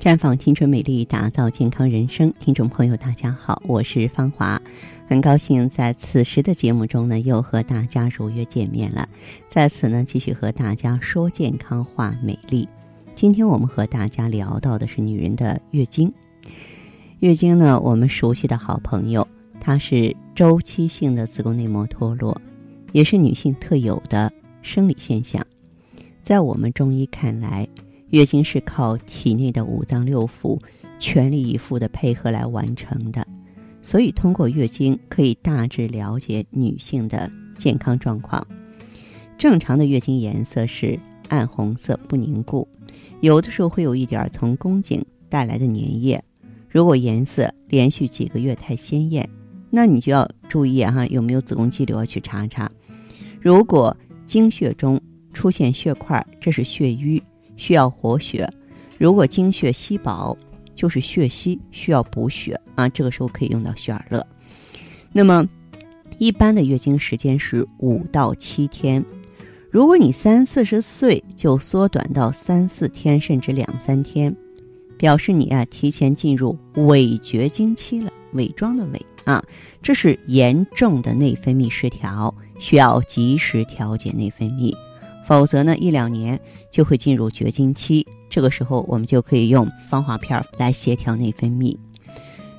绽放青春美丽，打造健康人生。听众朋友，大家好，我是芳华，很高兴在此时的节目中呢，又和大家如约见面了。在此呢，继续和大家说健康话美丽。今天我们和大家聊到的是女人的月经。月经呢，我们熟悉的好朋友，它是周期性的子宫内膜脱落，也是女性特有的生理现象。在我们中医看来，月经是靠体内的五脏六腑全力以赴的配合来完成的，所以通过月经可以大致了解女性的健康状况。正常的月经颜色是暗红色，不凝固，有的时候会有一点从宫颈带来的粘液。如果颜色连续几个月太鲜艳，那你就要注意哈，有没有子宫肌瘤要去查查。如果经血中出现血块，这是血瘀。需要活血，如果经血稀薄，就是血稀，需要补血啊。这个时候可以用到血尔乐。那么，一般的月经时间是五到七天。如果你三四十岁就缩短到三四天，甚至两三天，表示你啊提前进入伪绝经期了，伪装的伪啊，这是严重的内分泌失调，需要及时调节内分泌。否则呢，一两年就会进入绝经期。这个时候，我们就可以用芳华片来协调内分泌。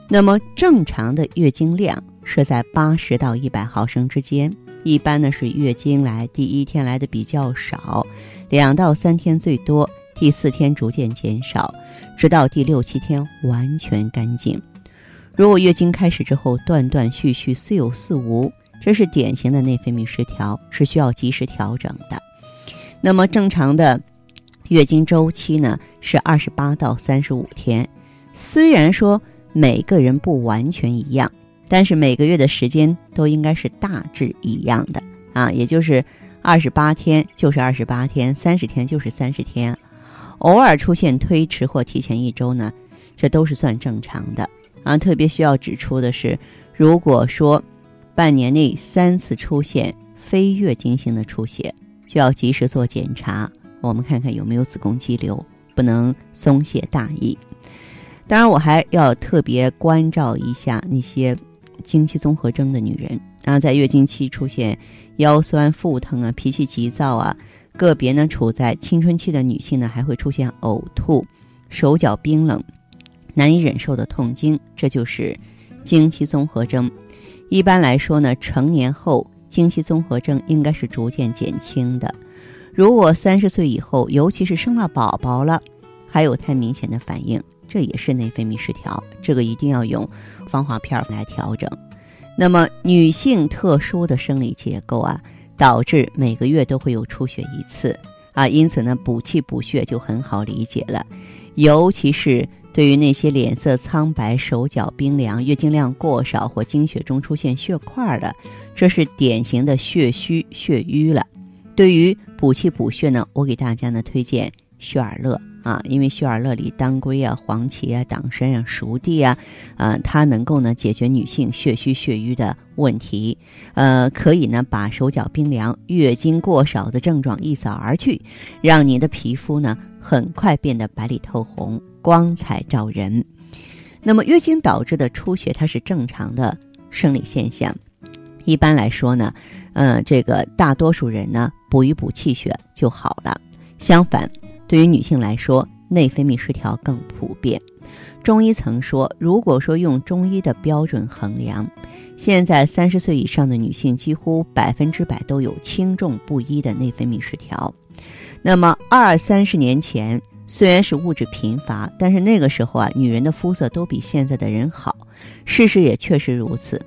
那么，正常的月经量是在八十到一百毫升之间。一般呢是月经来第一天来的比较少，两到三天最多，第四天逐渐减少，直到第六七天完全干净。如果月经开始之后断断续续、似有似无，这是典型的内分泌失调，是需要及时调整的。那么正常的月经周期呢是二十八到三十五天，虽然说每个人不完全一样，但是每个月的时间都应该是大致一样的啊，也就是二十八天就是二十八天，三十天就是三十天，偶尔出现推迟或提前一周呢，这都是算正常的啊。特别需要指出的是，如果说半年内三次出现非月经性的出血。就要及时做检查，我们看看有没有子宫肌瘤，不能松懈大意。当然，我还要特别关照一下那些经期综合征的女人，然在月经期出现腰酸腹疼啊、脾气急躁啊，个别呢处在青春期的女性呢还会出现呕吐、手脚冰冷、难以忍受的痛经，这就是经期综合征。一般来说呢，成年后。经期综合症应该是逐渐减轻的。如果三十岁以后，尤其是生了宝宝了，还有太明显的反应，这也是内分泌失调，这个一定要用芳华片来调整。那么女性特殊的生理结构啊，导致每个月都会有出血一次啊，因此呢，补气补血就很好理解了，尤其是。对于那些脸色苍白、手脚冰凉、月经量过少或经血中出现血块的，这是典型的血虚血瘀了。对于补气补血呢，我给大家呢推荐血尔乐啊，因为血尔乐里当归啊、黄芪啊、党参啊、熟地啊，啊，它能够呢解决女性血虚血瘀的问题，呃，可以呢把手脚冰凉、月经过少的症状一扫而去，让你的皮肤呢很快变得白里透红。光彩照人。那么，月经导致的出血，它是正常的生理现象。一般来说呢，嗯，这个大多数人呢，补一补气血就好了。相反，对于女性来说，内分泌失调更普遍。中医曾说，如果说用中医的标准衡量，现在三十岁以上的女性几乎百分之百都有轻重不一的内分泌失调。那么，二三十年前。虽然是物质贫乏，但是那个时候啊，女人的肤色都比现在的人好。事实也确实如此。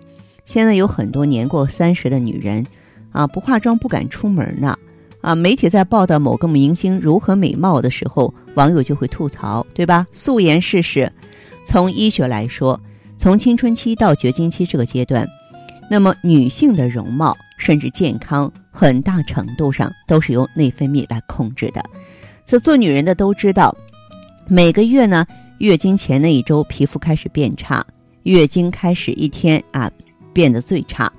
现在有很多年过三十的女人，啊，不化妆不敢出门呢。啊，媒体在报道某个明星如何美貌的时候，网友就会吐槽，对吧？素颜试试。从医学来说，从青春期到绝经期这个阶段，那么女性的容貌甚至健康，很大程度上都是由内分泌来控制的。这做女人的都知道，每个月呢，月经前那一周皮肤开始变差，月经开始一天啊变得最差，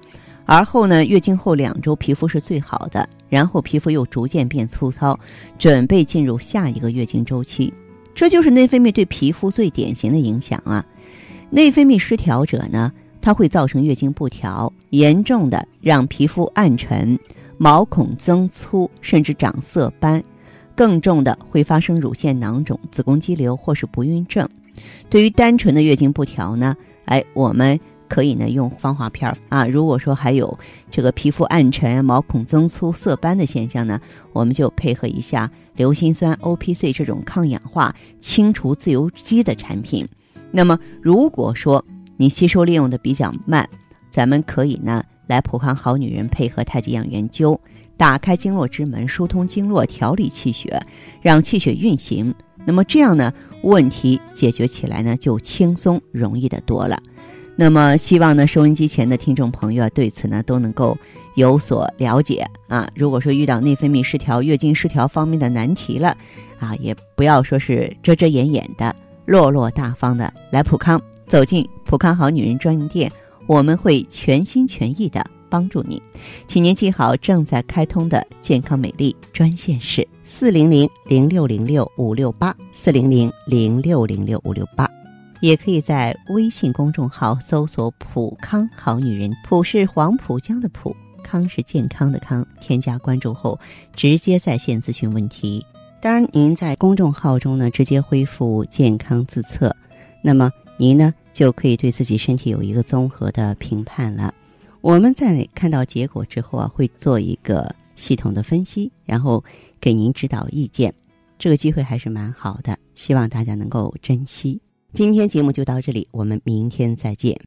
而后呢，月经后两周皮肤是最好的，然后皮肤又逐渐变粗糙，准备进入下一个月经周期。这就是内分泌对皮肤最典型的影响啊。内分泌失调者呢，它会造成月经不调，严重的让皮肤暗沉、毛孔增粗，甚至长色斑；更重的会发生乳腺囊肿、子宫肌瘤或是不孕症。对于单纯的月经不调呢，哎，我们。可以呢，用芳华片啊。如果说还有这个皮肤暗沉、毛孔增粗、色斑的现象呢，我们就配合一下硫辛酸 O P C 这种抗氧化、清除自由基的产品。那么，如果说你吸收利用的比较慢，咱们可以呢来普康好女人配合太极养元灸，打开经络之门，疏通经络，调理气血，让气血运行。那么这样呢，问题解决起来呢就轻松容易的多了。那么，希望呢，收音机前的听众朋友啊，对此呢都能够有所了解啊。如果说遇到内分泌失调、月经失调方面的难题了，啊，也不要说是遮遮掩掩的，落落大方的来普康，走进普康好女人专营店，我们会全心全意的帮助你。请您记好正在开通的健康美丽专线是四零零零六零六五六八四零零零六零六五六八。也可以在微信公众号搜索“普康好女人”，普是黄浦江的浦，康是健康的康。添加关注后，直接在线咨询问题。当然，您在公众号中呢，直接恢复健康自测，那么您呢就可以对自己身体有一个综合的评判了。我们在看到结果之后啊，会做一个系统的分析，然后给您指导意见。这个机会还是蛮好的，希望大家能够珍惜。今天节目就到这里，我们明天再见。